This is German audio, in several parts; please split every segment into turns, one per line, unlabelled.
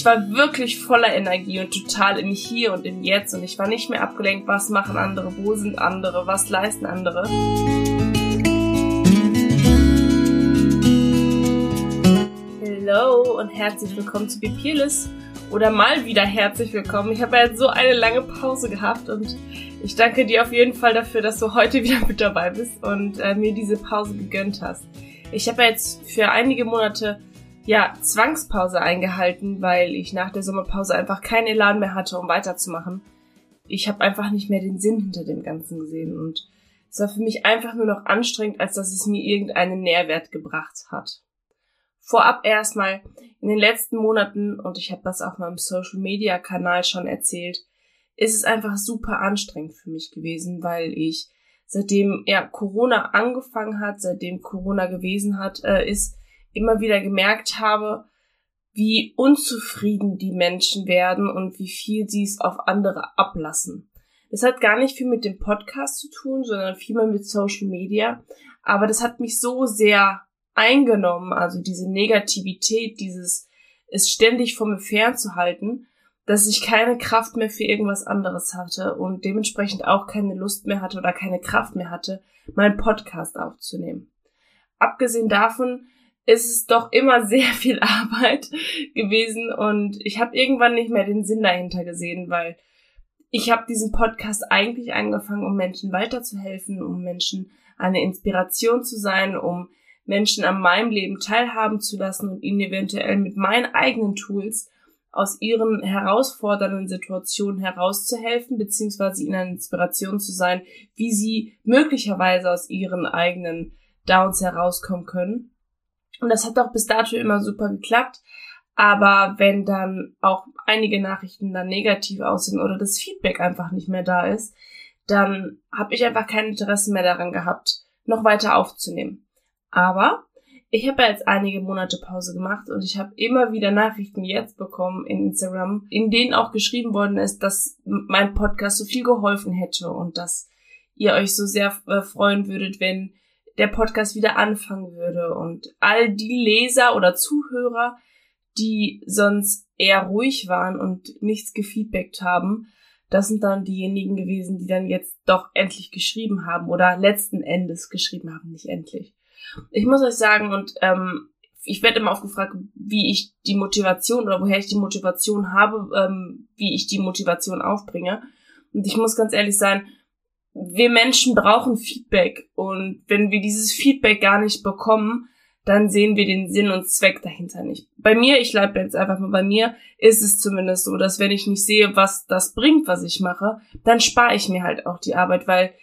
ich war wirklich voller Energie und total im Hier und im Jetzt und ich war nicht mehr abgelenkt, was machen andere, wo sind andere, was leisten andere. Hallo und herzlich willkommen zu Be Peerless oder mal wieder herzlich willkommen. Ich habe ja jetzt so eine lange Pause gehabt und ich danke dir auf jeden Fall dafür, dass du heute wieder mit dabei bist und äh, mir diese Pause gegönnt hast. Ich habe ja jetzt für einige Monate ja, Zwangspause eingehalten, weil ich nach der Sommerpause einfach keinen Elan mehr hatte, um weiterzumachen. Ich habe einfach nicht mehr den Sinn hinter dem Ganzen gesehen und es war für mich einfach nur noch anstrengend, als dass es mir irgendeinen Nährwert gebracht hat. Vorab erstmal, in den letzten Monaten, und ich habe das auf meinem Social Media Kanal schon erzählt, ist es einfach super anstrengend für mich gewesen, weil ich seitdem ja Corona angefangen hat, seitdem Corona gewesen hat, äh, ist, immer wieder gemerkt habe, wie unzufrieden die Menschen werden und wie viel sie es auf andere ablassen. Das hat gar nicht viel mit dem Podcast zu tun, sondern vielmehr mit Social Media. Aber das hat mich so sehr eingenommen, also diese Negativität, dieses es ständig vor mir fernzuhalten, dass ich keine Kraft mehr für irgendwas anderes hatte und dementsprechend auch keine Lust mehr hatte oder keine Kraft mehr hatte, meinen Podcast aufzunehmen. Abgesehen davon ist es doch immer sehr viel Arbeit gewesen und ich habe irgendwann nicht mehr den Sinn dahinter gesehen, weil ich habe diesen Podcast eigentlich angefangen, um Menschen weiterzuhelfen, um Menschen eine Inspiration zu sein, um Menschen an meinem Leben teilhaben zu lassen und ihnen eventuell mit meinen eigenen Tools aus ihren herausfordernden Situationen herauszuhelfen, beziehungsweise ihnen eine Inspiration zu sein, wie sie möglicherweise aus ihren eigenen Downs herauskommen können. Und das hat auch bis dato immer super geklappt. Aber wenn dann auch einige Nachrichten dann negativ aussehen oder das Feedback einfach nicht mehr da ist, dann habe ich einfach kein Interesse mehr daran gehabt, noch weiter aufzunehmen. Aber ich habe ja jetzt einige Monate Pause gemacht und ich habe immer wieder Nachrichten jetzt bekommen in Instagram, in denen auch geschrieben worden ist, dass mein Podcast so viel geholfen hätte und dass ihr euch so sehr äh, freuen würdet, wenn der Podcast wieder anfangen würde. Und all die Leser oder Zuhörer, die sonst eher ruhig waren und nichts gefeedbackt haben, das sind dann diejenigen gewesen, die dann jetzt doch endlich geschrieben haben oder letzten Endes geschrieben haben, nicht endlich. Ich muss euch sagen, und ähm, ich werde immer aufgefragt, wie ich die Motivation oder woher ich die Motivation habe, ähm, wie ich die Motivation aufbringe. Und ich muss ganz ehrlich sein, wir Menschen brauchen Feedback und wenn wir dieses Feedback gar nicht bekommen, dann sehen wir den Sinn und Zweck dahinter nicht. Bei mir, ich bleibe jetzt einfach mal bei mir, ist es zumindest so, dass wenn ich nicht sehe, was das bringt, was ich mache, dann spare ich mir halt auch die Arbeit, weil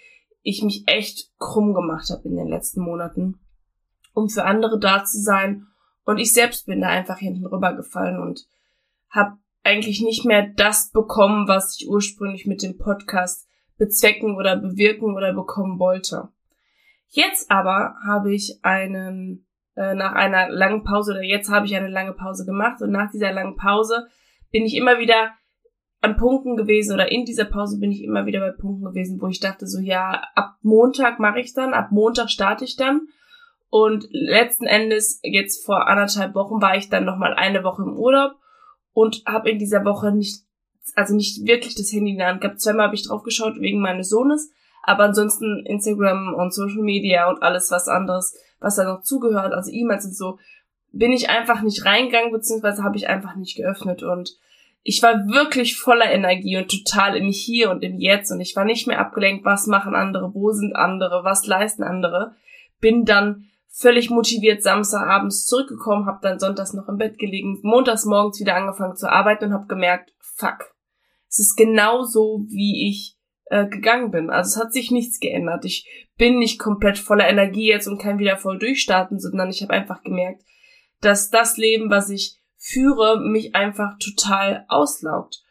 ich mich echt krumm gemacht habe in den letzten Monaten, um für andere da zu sein. Und ich selbst bin da einfach hinten rübergefallen und habe eigentlich nicht mehr das bekommen, was ich ursprünglich mit dem Podcast bezwecken oder bewirken oder bekommen wollte. Jetzt aber habe ich einen, äh, nach einer langen Pause oder jetzt habe ich eine lange Pause gemacht und nach dieser langen Pause bin ich immer wieder an Punkten gewesen oder in dieser Pause bin ich immer wieder bei Punkten gewesen, wo ich dachte so, ja, ab Montag mache ich dann, ab Montag starte ich dann. Und letzten Endes, jetzt vor anderthalb Wochen war ich dann nochmal eine Woche im Urlaub und habe in dieser Woche nicht also nicht wirklich das Handy in der Hand gehabt. Zweimal habe ich drauf geschaut wegen meines Sohnes, aber ansonsten Instagram und Social Media und alles was anderes, was da noch zugehört, also E-Mails und so, bin ich einfach nicht reingegangen, beziehungsweise habe ich einfach nicht geöffnet und ich war wirklich voller Energie und total im Hier und im Jetzt und ich war nicht mehr abgelenkt, was machen andere, wo sind andere, was leisten andere. Bin dann völlig motiviert Samstagabends zurückgekommen, habe dann sonntags noch im Bett gelegen, montags morgens wieder angefangen zu arbeiten und habe gemerkt, fuck, es ist genauso, wie ich äh, gegangen bin. Also es hat sich nichts geändert. Ich bin nicht komplett voller Energie jetzt und kann wieder voll durchstarten, sondern ich habe einfach gemerkt, dass das Leben, was ich führe, mich einfach total auslaugt.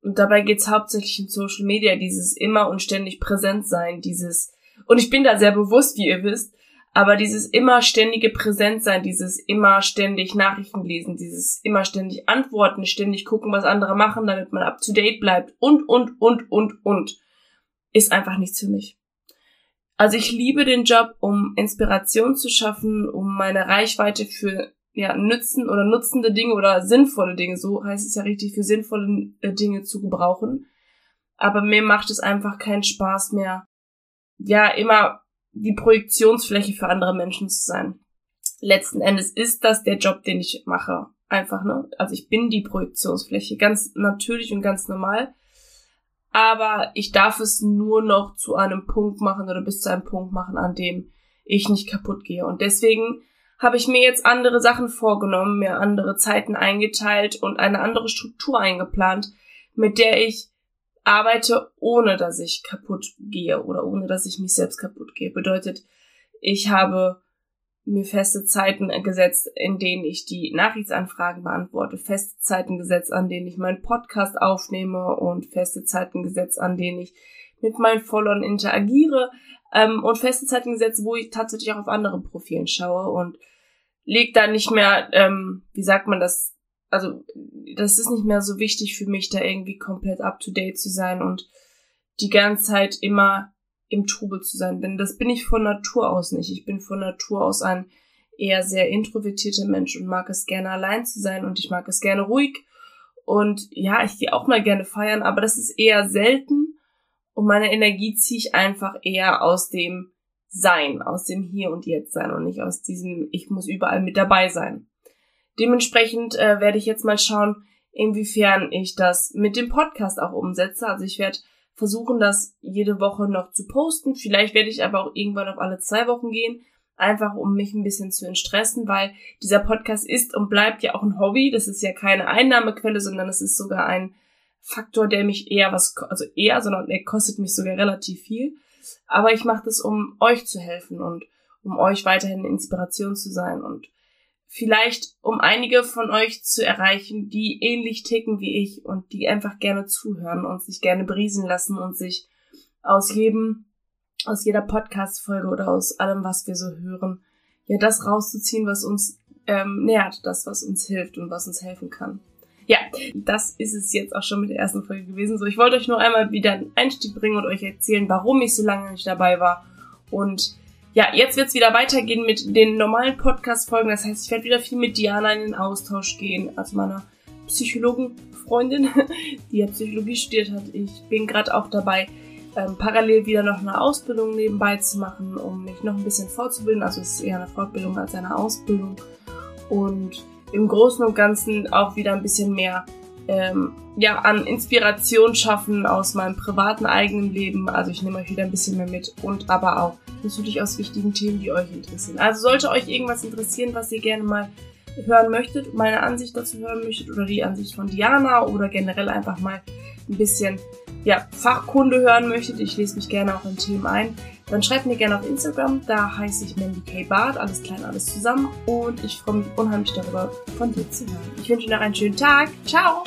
Und dabei geht's hauptsächlich in Social Media, dieses immer und ständig präsent sein, dieses, und ich bin da sehr bewusst, wie ihr wisst, aber dieses immer ständige Präsentsein, dieses immer ständig Nachrichten lesen, dieses immer ständig Antworten, ständig gucken, was andere machen, damit man up to date bleibt und, und, und, und, und, ist einfach nichts für mich. Also ich liebe den Job, um Inspiration zu schaffen, um meine Reichweite für ja, nützen oder nutzende Dinge oder sinnvolle Dinge, so heißt es ja richtig, für sinnvolle äh, Dinge zu gebrauchen. Aber mir macht es einfach keinen Spaß mehr, ja, immer die Projektionsfläche für andere Menschen zu sein. Letzten Endes ist das der Job, den ich mache. Einfach, ne? Also ich bin die Projektionsfläche, ganz natürlich und ganz normal. Aber ich darf es nur noch zu einem Punkt machen oder bis zu einem Punkt machen, an dem ich nicht kaputt gehe. Und deswegen habe ich mir jetzt andere Sachen vorgenommen, mir andere Zeiten eingeteilt und eine andere Struktur eingeplant, mit der ich arbeite, ohne dass ich kaputt gehe oder ohne dass ich mich selbst kaputt gehe. Bedeutet, ich habe mir feste Zeiten gesetzt, in denen ich die Nachrichtsanfragen beantworte, feste Zeiten gesetzt, an denen ich meinen Podcast aufnehme und feste Zeiten gesetzt, an denen ich mit meinen Followern interagiere ähm, und feste Zeiten gesetzt, wo ich tatsächlich auch auf anderen Profilen schaue und leg da nicht mehr, ähm, wie sagt man das, also das ist nicht mehr so wichtig für mich, da irgendwie komplett up-to-date zu sein und die ganze Zeit immer im Trubel zu sein, denn das bin ich von Natur aus nicht. Ich bin von Natur aus ein eher sehr introvertierter Mensch und mag es gerne allein zu sein und ich mag es gerne ruhig und ja, ich gehe auch mal gerne feiern, aber das ist eher selten und meine Energie ziehe ich einfach eher aus dem sein, aus dem Hier und Jetzt sein und nicht aus diesem Ich muss überall mit dabei sein. Dementsprechend äh, werde ich jetzt mal schauen, inwiefern ich das mit dem Podcast auch umsetze. Also ich werde versuchen, das jede Woche noch zu posten. Vielleicht werde ich aber auch irgendwann auf alle zwei Wochen gehen, einfach um mich ein bisschen zu entstressen, weil dieser Podcast ist und bleibt ja auch ein Hobby. Das ist ja keine Einnahmequelle, sondern es ist sogar ein Faktor, der mich eher was, also eher, sondern er kostet mich sogar relativ viel. Aber ich mache das, um euch zu helfen und um euch weiterhin Inspiration zu sein und vielleicht um einige von euch zu erreichen, die ähnlich ticken wie ich und die einfach gerne zuhören und sich gerne briesen lassen und sich aus jedem, aus jeder Podcast-Folge oder aus allem, was wir so hören, ja, das rauszuziehen, was uns ähm, nährt, das, was uns hilft und was uns helfen kann. Ja, das ist es jetzt auch schon mit der ersten Folge gewesen. So, ich wollte euch nur einmal wieder einen Einstieg bringen und euch erzählen, warum ich so lange nicht dabei war. Und ja, jetzt wird's wieder weitergehen mit den normalen Podcast-Folgen. Das heißt, ich werde wieder viel mit Diana in den Austausch gehen, also meiner Psychologenfreundin, die ja Psychologie studiert hat. Ich bin gerade auch dabei, ähm, parallel wieder noch eine Ausbildung nebenbei zu machen, um mich noch ein bisschen fortzubilden. Also es ist eher eine Fortbildung als eine Ausbildung. Und im Großen und Ganzen auch wieder ein bisschen mehr ähm, ja, an Inspiration schaffen aus meinem privaten eigenen Leben. Also ich nehme euch wieder ein bisschen mehr mit und aber auch natürlich aus wichtigen Themen, die euch interessieren. Also sollte euch irgendwas interessieren, was ihr gerne mal hören möchtet, meine Ansicht dazu hören möchtet oder die Ansicht von Diana oder generell einfach mal ein bisschen ja, Fachkunde hören möchtet, ich lese mich gerne auch in Themen ein, dann schreibt mir gerne auf Instagram, da heiße ich Mandy K. Bart, alles klein, alles zusammen und ich freue mich unheimlich darüber, von dir zu hören. Ich wünsche dir noch einen schönen Tag. Ciao!